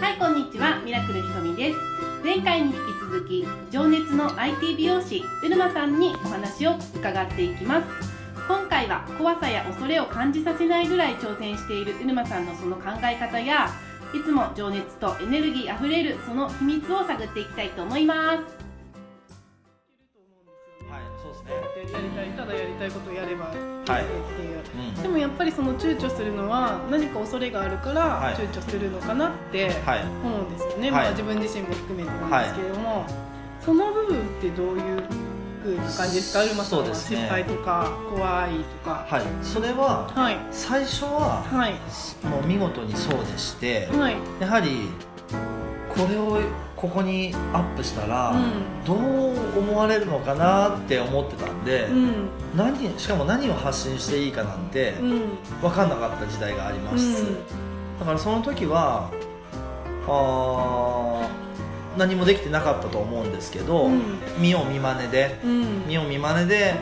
はいこんにちは。ミラクルひとみです。前回に引き続き情熱の IT 美容師うるまさんにお話を伺っていきます。今回は怖さや恐れを感じさせないぐらい挑戦しているうるまさんのその考え方やいつも情熱とエネルギーあふれるその秘密を探っていきたいと思います、やりたいただやりたいことをやればいいってはいいう、うんでもやっぱりその躊躇するのは何か恐れがあるからはい。躊躇するのかなってはい。思うんですよね、はい。まあ、自分自身も含めてなんですけれども、その部分ってどういう風な感じですか？うるまさんはそうですね失敗とか怖いとか。はい。それははい。最初ははい。もう見事にそうでして、はい。やはりこれをここにアップしたら、うん。どう思われるのかなって思ってたんで、うん。何しかも何を発信していいかなんてうん。分かんなかった時代がありうます。ん。だからその時はあー何もできてなかったと思うんですけど、うん。見よう見まねでうん。見よう見まねで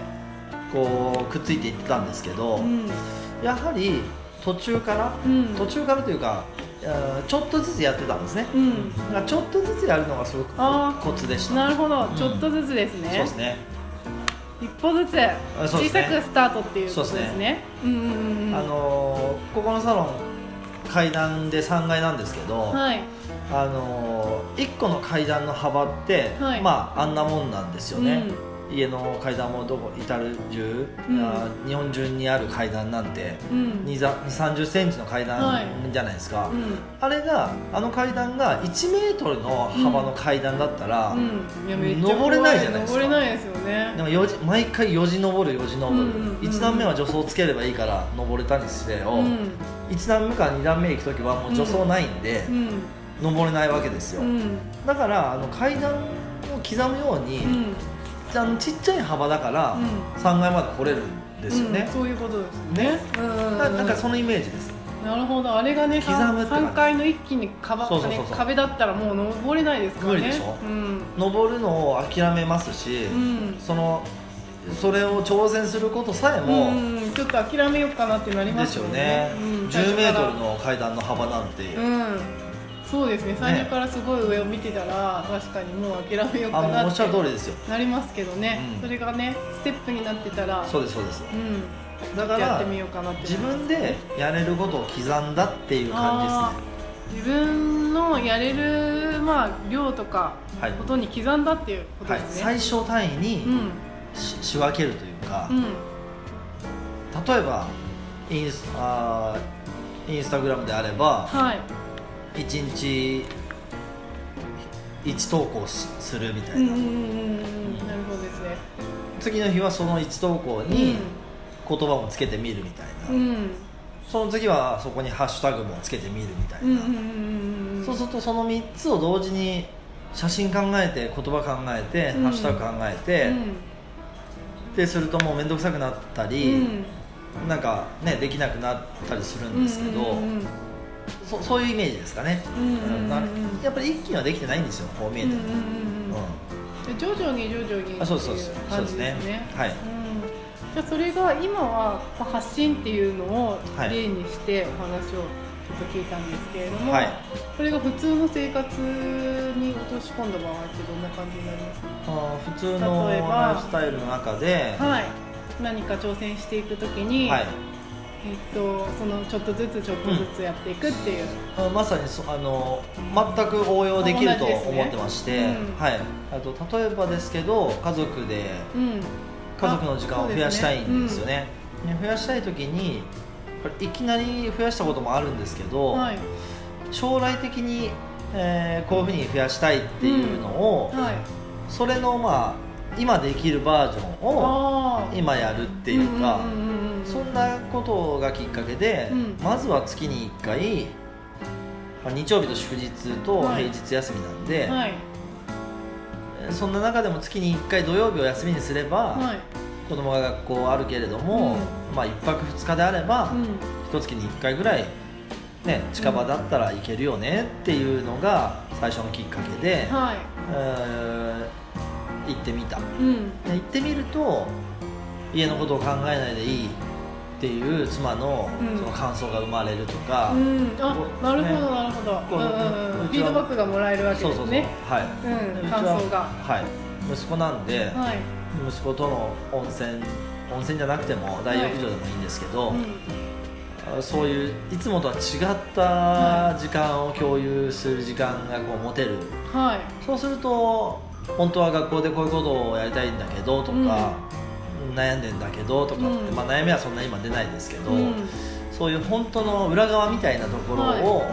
こうくっついていってたんですけど、うん。やはり途中からうん。途中からというかちょっとずつやってたんですね、うん。だからちょっとずつやるのがすごくコツでした。なるほど。んちょっとずつですね、そうですね、一歩ずつ小さくスタートっていうことですそうですね。うんうんうんうん。あのーここのサロン階段で3階なんですけど、はい。あのー、1個の階段の幅って、はい。まああんなもんなんですよね、うん家の階段もどこ至る中、うん。日本中にある階段なんてうん。2 3 0センチの階はい。段じゃないですか、うん。あれがあの階段が1メートルの幅の階段だったら、登れないじゃないですか。登れないですよね。でもよじ毎回よじ登るよじ登る、うんうんうん。1段目は助走つければいいから登れたにせよ、うん。1段目から2段目行く時はもう助走ないんで、うん。登れないわけですよ、うん。だからあの階段を刻むように、うんあのちっちゃい幅だからうん。3階まで来れるんですよね。うん、そういうことですね。ね。うんななんかそのイメージです。なるほど。あれがね刻むって感じ。3階の一気に壁そうそうそうそう。ね壁だったらもう登れないですからね。無理でしょ。うん。登るのを諦めますし、うん。そのそれを挑戦することさえも、うん、ちょっと諦めようかなってなりまですすよよね。ね、うん。10メートル最初の階段の幅なんて、うんそうですね。最初からすごい上を見てたら、確かにもう諦めようかなってりですよ。なりますけどね、うん。それがねステップになってたらそうですそうです。うん。だからやってみようかなって自分でやれることを刻んだっていう感じですね。自分のやれる、まあ、量とかはい。ことに刻んだっていうことはい、ですね、最小単位にうん。し仕分けるというか、うん。例えばインスあーインスタグラムであればはい1日1投稿しするみたいな、うんなるほどですね。次の日はその1投稿に言葉もつけてみるみたいな、うん。うんその次はそこにハッシュタグもつけてみるみたいな、そうするとその3つを同時に写真考えて言葉考えて、うん。ハッシュタグ考えて、うん。でするともう面倒くさくなったり、うん。なんかねできなくなったりするんですけど、うんうんうんそそういうイメージですかね、うんうんうんうん。なやっぱり一気にはできてないんですよこう見えて。も、うんうんうん。うん。で徐々に徐々にあそうそうそう。ですね。ねはい。うんじゃあそれが今はまあ発信っていうのをはい例にしてお話をちょっと聞いたんですけれども、はい。これが普通の生活に落とし込んだ場合ってどんな感じになります？かあー普通のライフスタイルの中で、はい。何か挑戦していくときに、はいえっと、そのちょっとずつちょっとずつやっていくっていう、あまさにそあの全く応用できると思ってまして、うん。はい、あと例えばですけど家族でうん。家族の時間を増やしたいんですよね。ね。増やしたい時にいきなり増やしたこともあるんですけど、はい。将来的に、えーこういうふうに増やしたいっていうのを、はい。それのまあ今できるバージョンを今やるっていうか、んうんうんうんそんなことがきっかけで、うん。まずは月に1回、まあ日曜日と祝日とはい。平日休みなんで、はい。えーそんな中でも月に1回土曜日を休みにすれば、はい。子供が学校あるけれども、まあ1泊2日であれば、うん。一月に1回ぐらい、ね、近場だったら行けるよねっていうのが最初のきっかけで、はい。えー行ってみた。うん。で行ってみると家のことを考えないでいいっていう妻のうん。その感想が生まれるとか、うん。あこうなるほどね。なるほど。こううんうんうん。フィードバックがもらえるわけそうそうそう。ですねはい、うん。感想が。はい。息子なんで、はい。息子との温泉温泉じゃなくても大浴場でもいいんですけど、うん。あそういういつもとは違った時間を共有する時間がこう持てる。はい。そうすると本当は学校でこういうことをやりたいんだけどとか、悩んでんだけどとかって、うん。まあ、悩みはそんな今出ないですけど、うん。そういう本当の裏側みたいなところを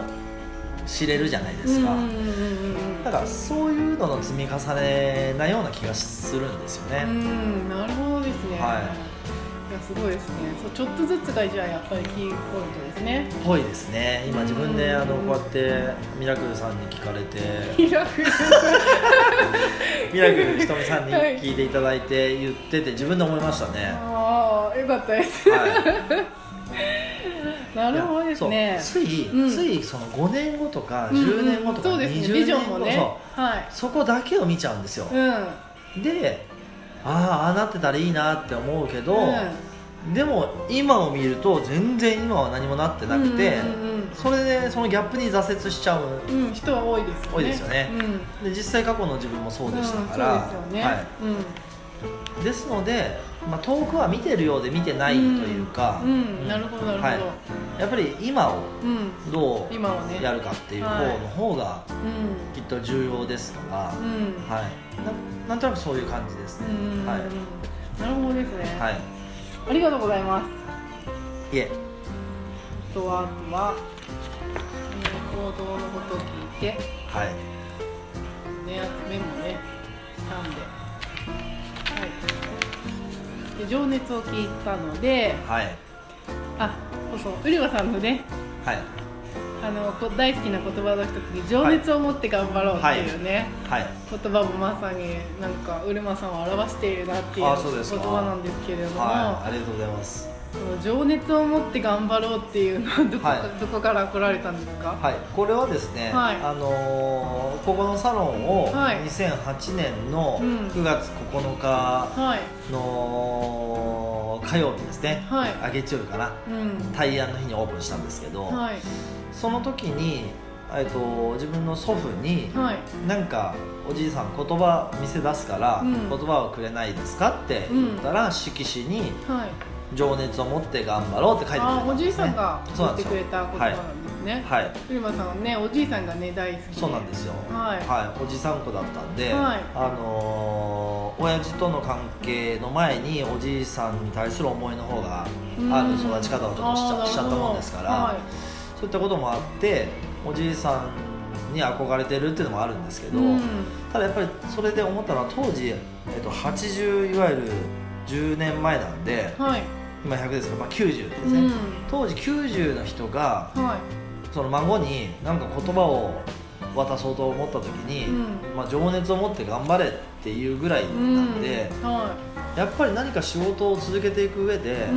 知れるじゃないですか、うんうんうんうんだからそういうのの積み重ねなような気がするんですよね、うん。なるほどですね。はいいやすごいですね。そうちょっとずつがじゃあやっぱりキーポイントですね。ぽいですね。今自分であのこうやってミラクルさんに聞かれて。ミラクル。ミラクルひとみさんにはい聞いていただいて言ってて自分で思いましたね、ああよかったです。はい。なるほどですね。つい、うん。ついその5年後とかうん10年後とかそうですね。20ビジョ年後ンもね。そはうそこだけを見ちゃうんですよ、いうん。でああああなってたらいいなって思うけど、うでも今を見ると全然今は何もなってなくて、うんうんそれでそのギャップに挫折しちゃううんうん人は多いですよね。多いですよね。うん。で実際過去の自分もそうでしたから、うんね。はい、ですので、まあ、遠くは見てるようで見てないというか、うんうん。なるほどなるほど。はい。やっぱり今をうん。どうやるかっていう方の方がうん。きっと重要ですから、うん。はい、ななんとなくそういう感じですね、うん。はい。なるほどですね。はいありがとうございます。いえ。あとはあとは、えー行動のことを聞いて、ね、はい。あとメモねしたんで、はい、で情熱を聞いたのではい。あそうそうウリマさんのねはいあのこ大好きな言葉の一つに「情熱を持って頑張ろう」っていうね、はい。言葉もまさになんかウルマさんを表しているなっていう言葉なんですけれども、はい。ありがとうございます。情熱を持って頑張ろうっていうのはどこか、はい。どこから来られたんですか、はい。これはですね、はい。あのーここのサロンをはい。2008年のうん。9月9日はい。の火曜日ですね、はい。あ月曜日かな。うん。大安の日にオープンしたんですけど、はいその時に、えっと、自分の祖父に、はい。なんかおじいさん言葉見せ出すから、うん。言葉をくれないですかって言ったら、色紙にはい「情熱を持って頑張ろう」って書いてくれたあおじいさんが言ってくれた言葉なんですね。はい。ウルマさんはねおじいさんがね大好きで。そうなんですよ。はい。おじさん子だったんで、はい。あのー親父との関係の前におじいさんに対する思いの方がある育ち方をちょっとしちあーゃしちゃったもんですから、はいそういったこともあっておじいさんに憧れてるっていうのもあるんですけど、うん。ただやっぱりそれで思ったのは当時、えっと、80いわゆる10年前なんではい。今100ですから、まあ、90ですね、うん。当時90の人がはその孫に何か言葉を渡そうと思った時に、うん。まあ、情熱を持って頑張れっていうぐらいいなんで、うん。はやっぱり何か仕事を続けていく上で、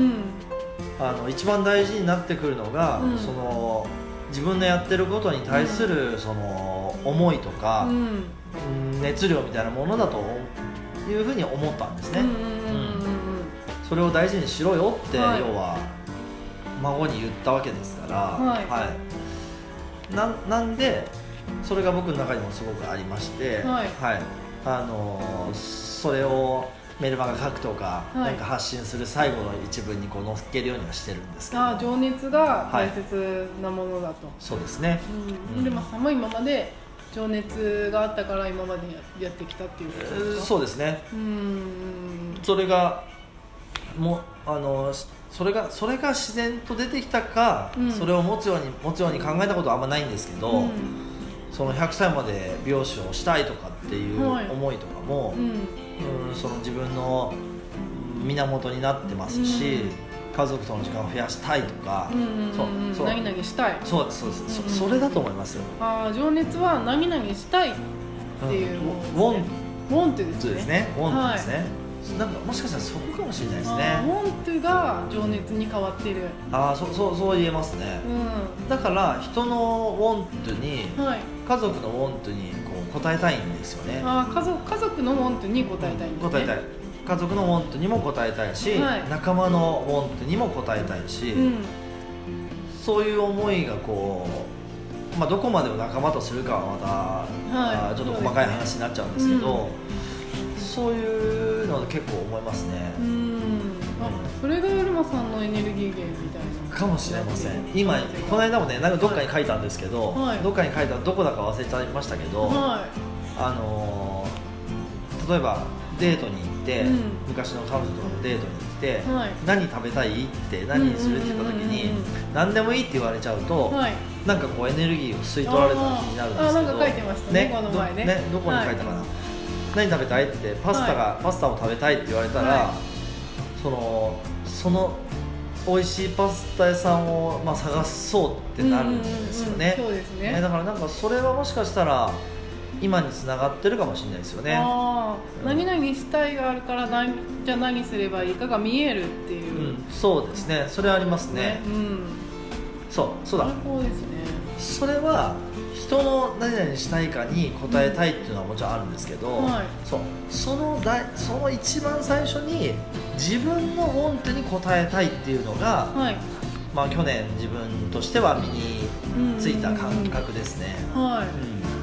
あの一番大事になってくるのが、うん。その自分のやってることに対する、その思いとか、熱量みたいなものだというふうに思ったんですね、それを大事にしろよって、はい。要は孫に言ったわけですから、はい。い。ななんでそれが僕の中にもすごくありまして、はい。あのーそれをメルマガ書くとか、はい。なんか発信する最後の一文にこう載っけるようにはしてるんですけど。あ情熱が大切なものだと、そうですね。うん、ウルマさんも今まで情熱があったから今までややってきたっていうことですかそうですね。うーん。それがもうあのそれがそれが自然と出てきたか、うん。それを持つように持つように考えたことはあんまないんですけど、うんその100歳まで美容師をしたいとかっていうはい。思いとかも、うん。うんその自分の源になってますし、うん。家族との時間を増やしたいとか、うんうんそううん。そう何々したい。そうですそうです、そうんそれだと思いますよ、あー情熱は何々したいっていう。ものですねウォン。ウォントですね。ですね。ウォントですね、なんかもしかしたらそこかもしれないですね。ウォントが情熱に変わってる。ああそうそうそう言えますね、うだから人のウォントにんはい。家族のウォントにこう応えたいんですよね。あー家族家族のウォントに応えたいんですね。答えたい。家族のウォントにも応えたいし、はい。仲間のウォントにも応えたいし、うん。そういう思いがこう、まあ、どこまでを仲間とするかはまた、はい。ちょっと細かい話になっちゃうんですけどそういうの結構思いますね、うん。あそれがウルマさんのエネルギー源みたいな。かもしれません。今この間もねなんかどっかに書いたんですけど、はい。どっかに書いたどこだか忘れちゃいましたけど、はあのー例えばデートに行って、うん。昔の彼女とのデートに行って、はい。何食べたいって何にするって言った時に、うん何でもいいって言われちゃうと、はい。なんかこうエネルギーを吸い取られた気になるんですけど。あなんか書いてましたねこの前ね。どどこに書いたかな、何食べたいってパスタが、パスタを食べたいって言われたら、はそのその美味しいパスタ屋さんを、まあ、探そうってなるんですよね、うんうんうんそうですね。ねだからなんかそれはもしかしたら今につながってるかもしれないですよね。あうん。あ何々したいがあるから何じゃあ何すればいいかが見えるっていう。う、ん、そうですね。それはありますね。うん。そうそうだ。ね。それは人の何々したいかに応えたいっていうのはもちろんあるんですけど、はい。そう。その大その一番最初に自分のウォンテに応えたいっていうのが、はい。まあ、去年自分としては身についた感覚ですね、は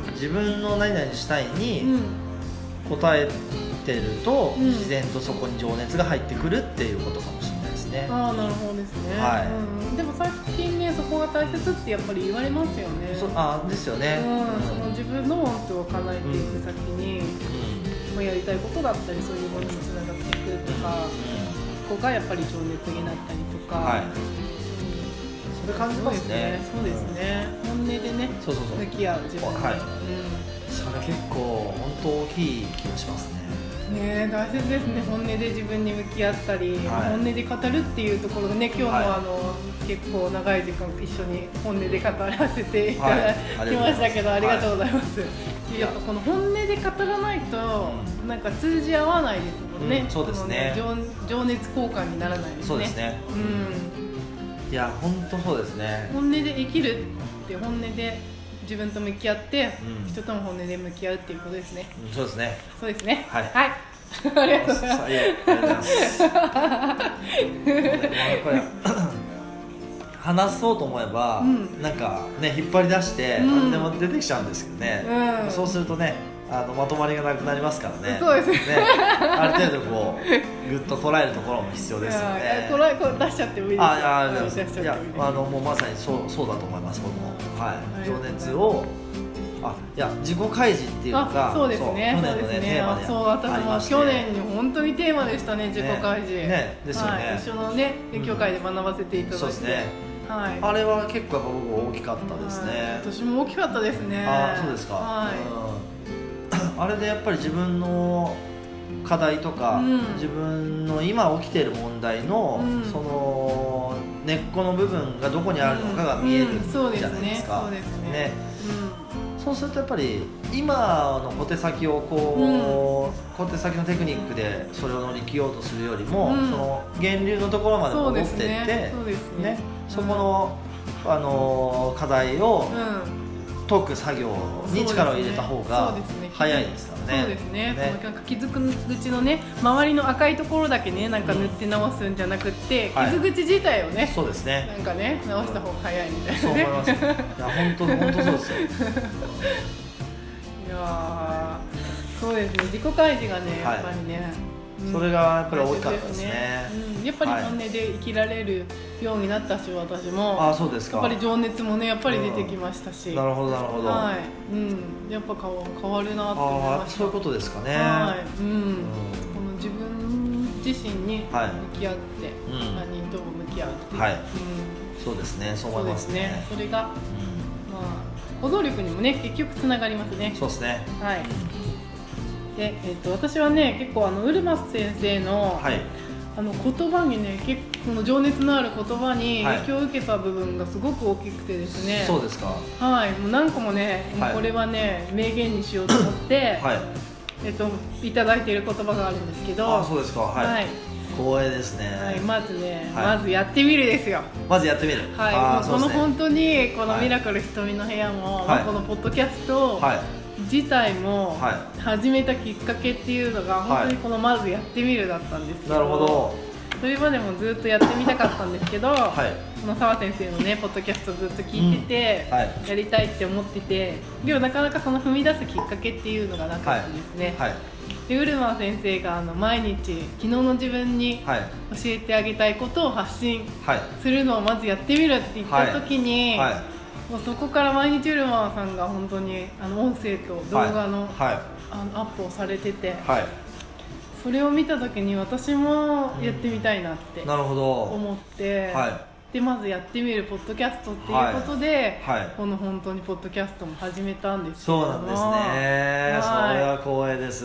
うん。自分の何々したいい、にうん。応えてると、うん。自然とそこに情熱が入ってくるっていうことかもしれないですね、ああなるほどですね、はい。うん、でも最近ねそこが大切ってやっぱり言われますよね。そあですよね、うん、その自分の本当を叶えていく先に、まあ、やりたいことだったりそういうものにつながっていくとか、ここがやっぱり情熱になったりとか、はい。うん。それ感じますね。そうですね。そうですね。本音でねそうそうそう。向き合う自分に、はい。それ結構本当大きい気がしますね。うん、ねえ大切ですね。本音で自分に向き合ったり、はい。本音で語るっていうところがね今日も、はいあの結構長い時間一緒に本音で語らせていたはいだきましたけど、あありがとうございます、やっぱこの本音で語らないと、うん。なんか通じ合わないですもんね、うんそうですね。この情情熱交換にならないですね。そうですね。うん。いや本当そうですね。本音で生きるって本音で自分と向き合って、うん人とも本音で向き合うっていうことですね。うん。そうですね。そうですね。はい。はい、ありがとうございます。話そうと思えば、うん。なんかね引っ張り出してうん。何でも出てきちゃうんですけどね、うん。そうするとねあのまとまりがなくなりますからね。そうですね。ある程度こうぐっと捉えるところも必要ですよね。これこれ出しちゃってもいいです。あいやあいやあのもうまさにそうそうだと思います僕も。はい。情熱をあいや自己開示っていうのそうですね。去年のねテーマであそう私も去年に本当にテーマでしたね自己開示。ね。ねですよね。はい、一緒のね勉強会で学ばせていただいて、そうですね。はい。あれは結構やっぱ僕大きかったですはい。ね私も大きかったですね。あそうですか、はい、うん、あれでやっぱり自分の課題とか、うん。自分の今起きている問題の、うん。その根っこの部分がどこにあるのかが見えるじゃないですか、ねそうですね。そうするとやっぱり今の小手先をこう、小手先のテクニックでそれを乗り切ろうとするよりも、うん。その源流のところまで戻っていってそこの、あの課題をうん解く作業に力を入れた方が早いですからね。そうですねそのなんか傷口のね周りの赤いところだけねなんか塗って直すんじゃなくって、はい傷口自体をね、そうですね。なんかね直した方が早いみたいそうなね思います。いや本当本当そうですよ。いやーそうですね自己開示がねはいやっぱりね、うんそれがやっぱり大きかったですね。うん、やっぱり本音で生きられるようになったし私もあそうですか。やっぱり情熱もねやっぱり出てきましたし、なるほどなるほど。はい、うん、やっぱ変わ変わるなって思いあましたあそういうことですかね。はい、うん、うんこの自分自身にはい向き合って、うん他人とも向き合うっていう、はいうん、そうですね。そうそ思いますすね。それがうまあ行動力にもね結局つながりますねん。そうですね。はい。で、えっと私はね結構あのウルマス先生の、はい。あの言葉にね結構この情熱のある言葉にはい影響を受けた部分がすごく大きくてですね。そうですか。はい、もう何個もね、もうはいこれはね名言にしようと思って、はい。えっといただいている言葉があるんですけど、あそうですか。はい。はい光栄ですね。はいまずね、はいまずやってみるですよ。まずやってみる。はい、もうこの本当にこのはいミラクル瞳の部屋も、はいまあこのポッドキャストをはい。自体もは始めたきっかけっていうのが本当にこのまずやってみるだったんですけど、なるほど。それまでもずっとやってみたかったんですけど、はい。この澤先生のねポッドキャストずっと聞いてて、はい。やりたいって思っててでもなかなかその踏み出すきっかけっていうのがなかったんですね、はい。でウルマン先生があの毎日昨日の自分にはい。教えてあげたいことを発信はい。するのをまずやってみるって言った時に、はいもうそこから毎日ウルマンさんが本当にあの音声と動画の,、はあのアップをされてて、それを見た時に私もやってみたいなってなるほど。思って、はでまずやってみるポッドキャストっていうことで、いはい。この本当にポッドキャストも始めたんですそうなんですね。そはい。れは光栄です。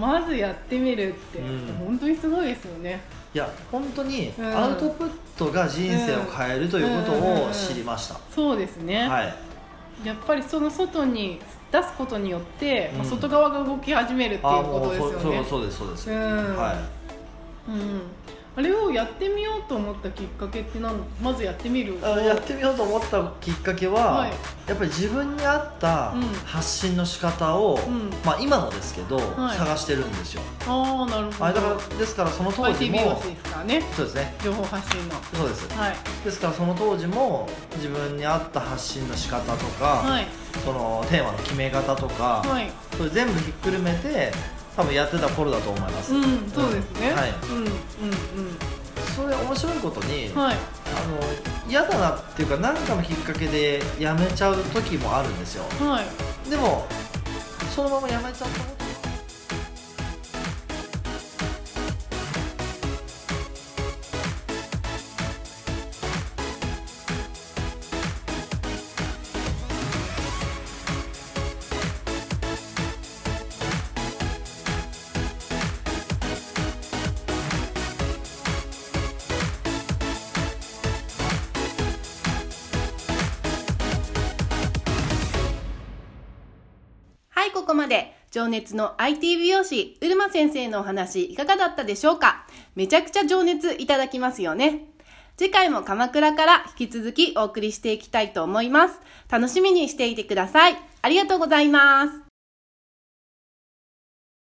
まずやってみるって、うん。本当にすごいですよねいや本当にうん。アウトプットが人生を変えるということを知りました。そうですね、はい。やっぱりその外に出すことによって、まあうん外側が動き始めるっていうあことですよね。そうそうそうですそうです。うん。はうん、あれをやってみようと思ったきっかけって何まずやってみる？いあやってみようと思ったきっかけは、はい。やっぱり自分に合ったうん。発信の仕方を、うん。まあ今もですけど、はい。探してるんですよ。ああなるほど。あだからですからその当時もですからね。そうですね。情報発信の。そうです。はい。ですからその当時も自分に合った発信の仕方とか、はい。そのテーマの決め方とか、はい。それ全部ひっくるめて多分やってた頃だと思います、うんそうですね、はい。うんうん。それ面白いことに、うんはい。あの嫌だなっていうか何かのきっかけでやめちゃう時もあるんですよ。はい。でもそのままやめちゃったことはい、ここまで情熱の IT 美容師、うるま先生のお話いかがだったでしょうか？めちゃくちゃ情熱いただきますよね。次回も鎌倉から引き続きお送りしていきたいと思います。楽しみにしていてください。ありがとうございます。